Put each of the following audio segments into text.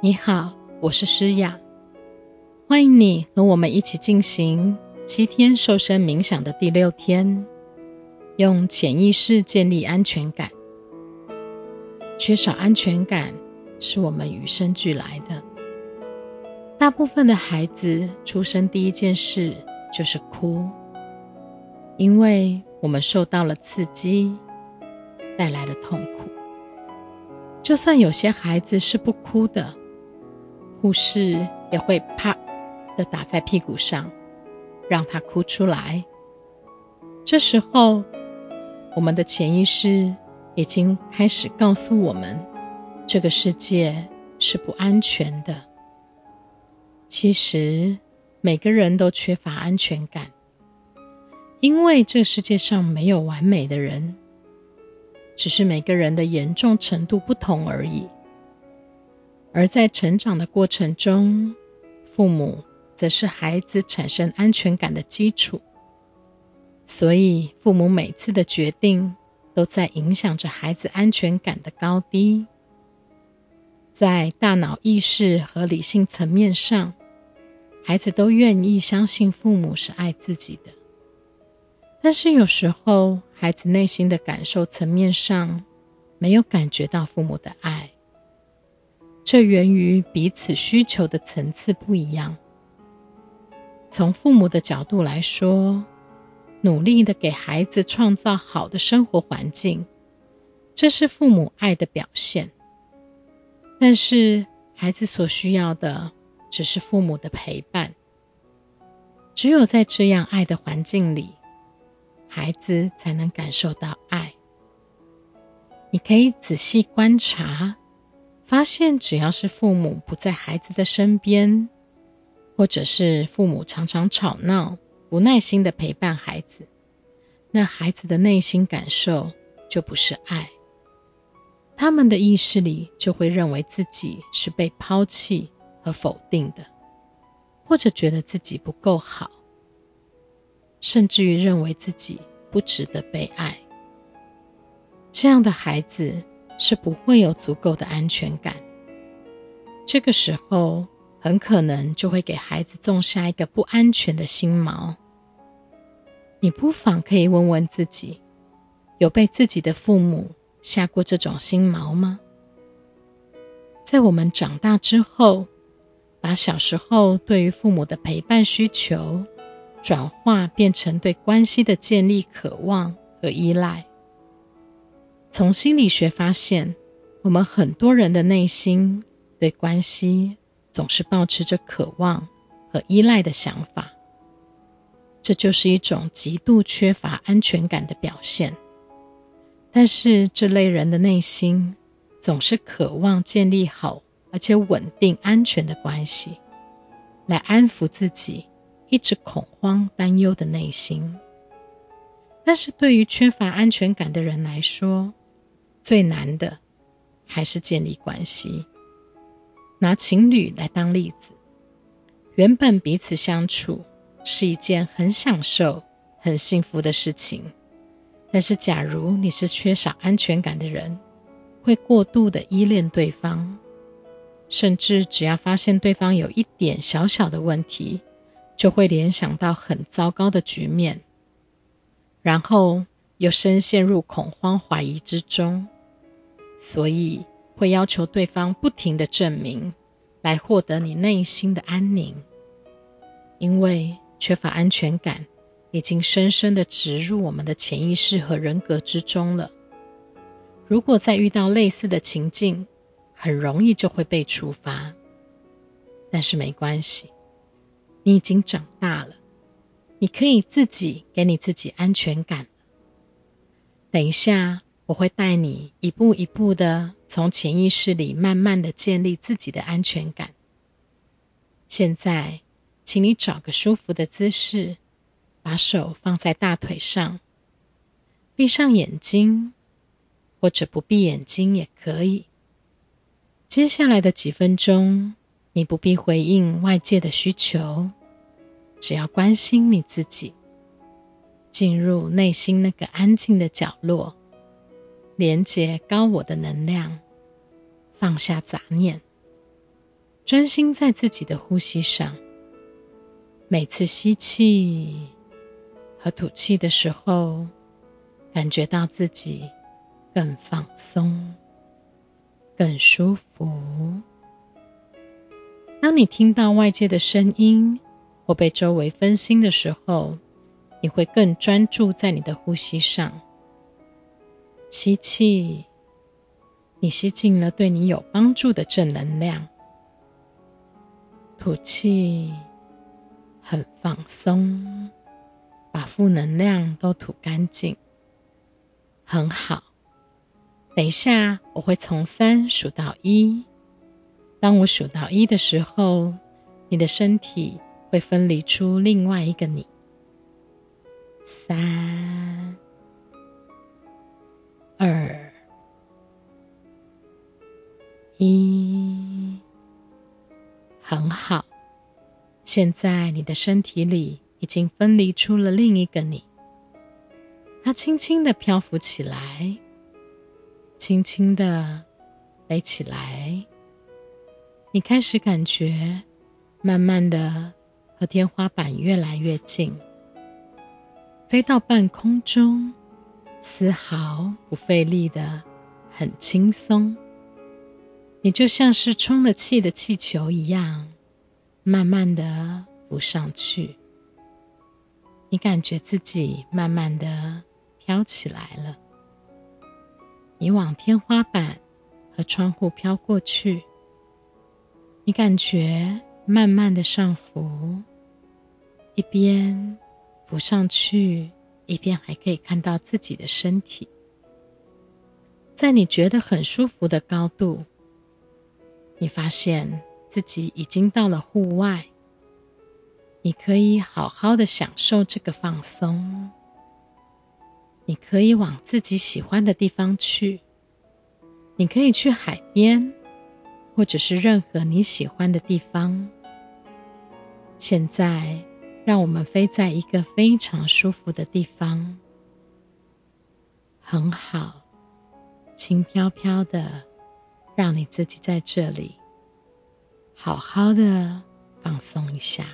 你好，我是诗雅，欢迎你和我们一起进行七天瘦身冥想的第六天，用潜意识建立安全感。缺少安全感是我们与生俱来的，大部分的孩子出生第一件事就是哭，因为我们受到了刺激，带来了痛苦。就算有些孩子是不哭的。护士也会啪的打在屁股上，让他哭出来。这时候，我们的潜意识已经开始告诉我们，这个世界是不安全的。其实，每个人都缺乏安全感，因为这世界上没有完美的人，只是每个人的严重程度不同而已。而在成长的过程中，父母则是孩子产生安全感的基础。所以，父母每次的决定都在影响着孩子安全感的高低。在大脑意识和理性层面上，孩子都愿意相信父母是爱自己的。但是，有时候孩子内心的感受层面上，没有感觉到父母的爱。这源于彼此需求的层次不一样。从父母的角度来说，努力的给孩子创造好的生活环境，这是父母爱的表现。但是，孩子所需要的只是父母的陪伴。只有在这样爱的环境里，孩子才能感受到爱。你可以仔细观察。发现，只要是父母不在孩子的身边，或者是父母常常吵闹、不耐心的陪伴孩子，那孩子的内心感受就不是爱。他们的意识里就会认为自己是被抛弃和否定的，或者觉得自己不够好，甚至于认为自己不值得被爱。这样的孩子。是不会有足够的安全感。这个时候，很可能就会给孩子种下一个不安全的心锚。你不妨可以问问自己：有被自己的父母下过这种心锚吗？在我们长大之后，把小时候对于父母的陪伴需求，转化变成对关系的建立渴望和依赖。从心理学发现，我们很多人的内心对关系总是保持着渴望和依赖的想法，这就是一种极度缺乏安全感的表现。但是这类人的内心总是渴望建立好而且稳定、安全的关系，来安抚自己一直恐慌、担忧的内心。但是对于缺乏安全感的人来说，最难的还是建立关系。拿情侣来当例子，原本彼此相处是一件很享受、很幸福的事情。但是，假如你是缺少安全感的人，会过度的依恋对方，甚至只要发现对方有一点小小的问题，就会联想到很糟糕的局面，然后又深陷入恐慌、怀疑之中。所以会要求对方不停的证明，来获得你内心的安宁。因为缺乏安全感，已经深深的植入我们的潜意识和人格之中了。如果再遇到类似的情境，很容易就会被触发。但是没关系，你已经长大了，你可以自己给你自己安全感。等一下。我会带你一步一步的从潜意识里慢慢的建立自己的安全感。现在，请你找个舒服的姿势，把手放在大腿上，闭上眼睛，或者不闭眼睛也可以。接下来的几分钟，你不必回应外界的需求，只要关心你自己，进入内心那个安静的角落。连接高我的能量，放下杂念。专心在自己的呼吸上。每次吸气和吐气的时候，感觉到自己更放松、更舒服。当你听到外界的声音或被周围分心的时候，你会更专注在你的呼吸上。吸气，你吸进了对你有帮助的正能量；吐气，很放松，把负能量都吐干净。很好。等一下，我会从三数到一。当我数到一的时候，你的身体会分离出另外一个你。三、二、一，很好。现在你的身体里已经分离出了另一个你，它轻轻的漂浮起来，轻轻的飞起来。你开始感觉，慢慢的和天花板越来越近，飞到半空中，丝毫不费力的，很轻松。你就像是充了气的气球一样，慢慢的浮上去。你感觉自己慢慢的飘起来了。你往天花板和窗户飘过去。你感觉慢慢的上浮，一边浮上去，一边还可以看到自己的身体。在你觉得很舒服的高度，你发现自己已经到了户外。你可以好好的享受这个放松。你可以往自己喜欢的地方去。你可以去海边。或者是任何你喜欢的地方。现在，让我们飞在一个非常舒服的地方，很好，轻飘飘的，让你自己在这里好好的放松一下。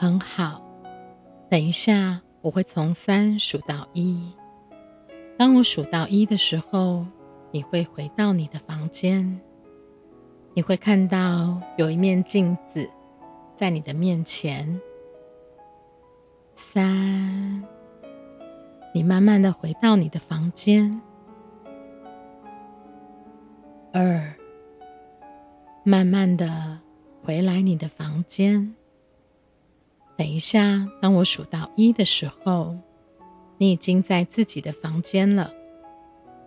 很好，等一下我会从三数到一。当我数到一的时候，你会回到你的房间，你会看到有一面镜子在你的面前。三。你慢慢的回到你的房间。二，慢慢的回来你的房间。等一下，当我数到一的时候，你已经在自己的房间了，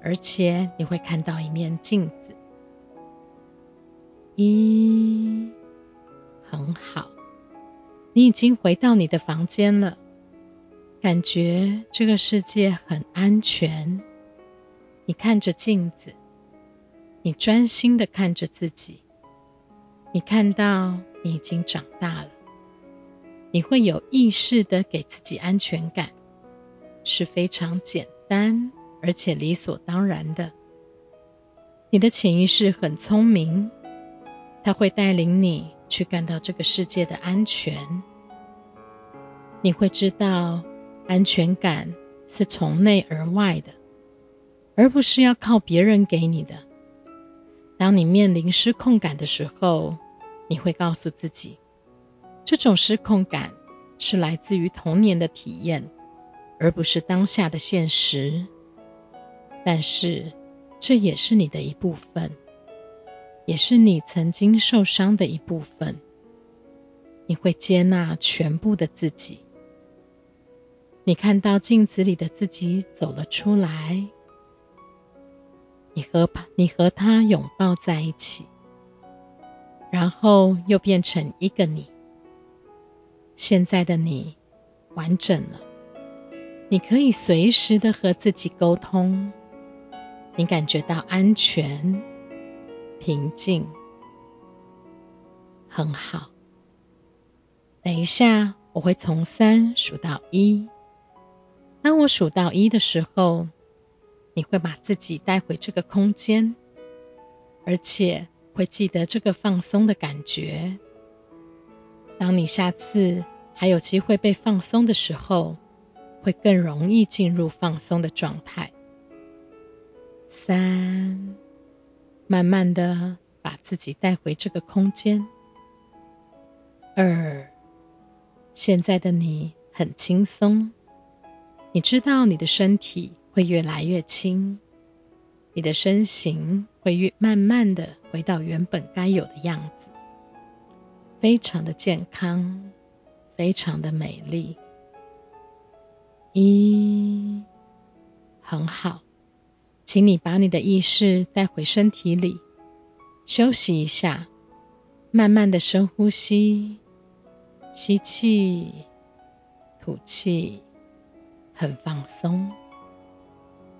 而且你会看到一面镜子。一，很好，你已经回到你的房间了，感觉这个世界很安全。你看着镜子，你专心的看着自己，你看到你已经长大了。你会有意识的给自己安全感，是非常简单而且理所当然的。你的潜意识很聪明，它会带领你去感到这个世界的安全。你会知道，安全感是从内而外的，而不是要靠别人给你的。当你面临失控感的时候，你会告诉自己。这种失控感是来自于童年的体验，而不是当下的现实。但是，这也是你的一部分，也是你曾经受伤的一部分。你会接纳全部的自己。你看到镜子里的自己走了出来，你和你和他拥抱在一起，然后又变成一个你。现在的你完整了，你可以随时的和自己沟通，你感觉到安全、平静，很好。等一下，我会从三数到一。当我数到一的时候，你会把自己带回这个空间，而且会记得这个放松的感觉。当你下次还有机会被放松的时候，会更容易进入放松的状态。三，慢慢的把自己带回这个空间。二，现在的你很轻松，你知道你的身体会越来越轻，你的身形会越慢慢的回到原本该有的样子。非常的健康，非常的美丽。一，很好，请你把你的意识带回身体里，休息一下，慢慢的深呼吸，吸气，吐气，很放松。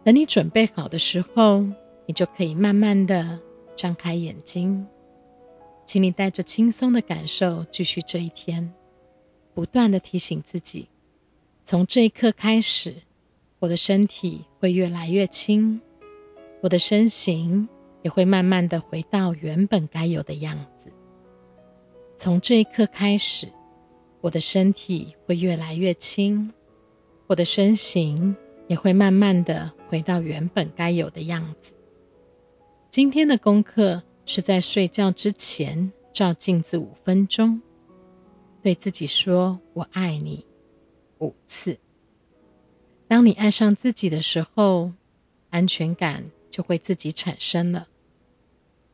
等你准备好的时候，你就可以慢慢的张开眼睛。请你带着轻松的感受继续这一天，不断的提醒自己：从这一刻开始，我的身体会越来越轻，我的身形也会慢慢的回到原本该有的样子。从这一刻开始，我的身体会越来越轻，我的身形也会慢慢的回到原本该有的样子。今天的功课。是在睡觉之前照镜子五分钟，对自己说“我爱你”五次。当你爱上自己的时候，安全感就会自己产生了。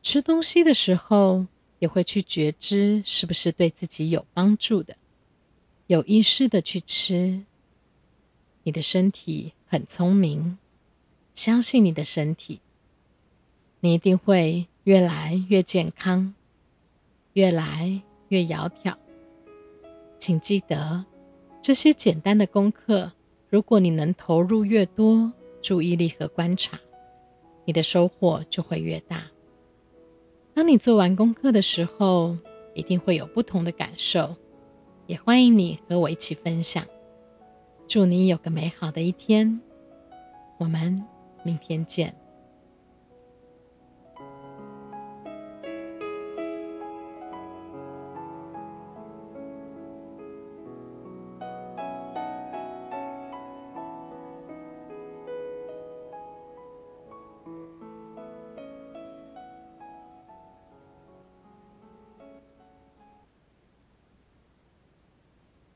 吃东西的时候，也会去觉知是不是对自己有帮助的，有意识的去吃。你的身体很聪明，相信你的身体，你一定会。越来越健康，越来越窈窕。请记得，这些简单的功课，如果你能投入越多注意力和观察，你的收获就会越大。当你做完功课的时候，一定会有不同的感受，也欢迎你和我一起分享。祝你有个美好的一天，我们明天见。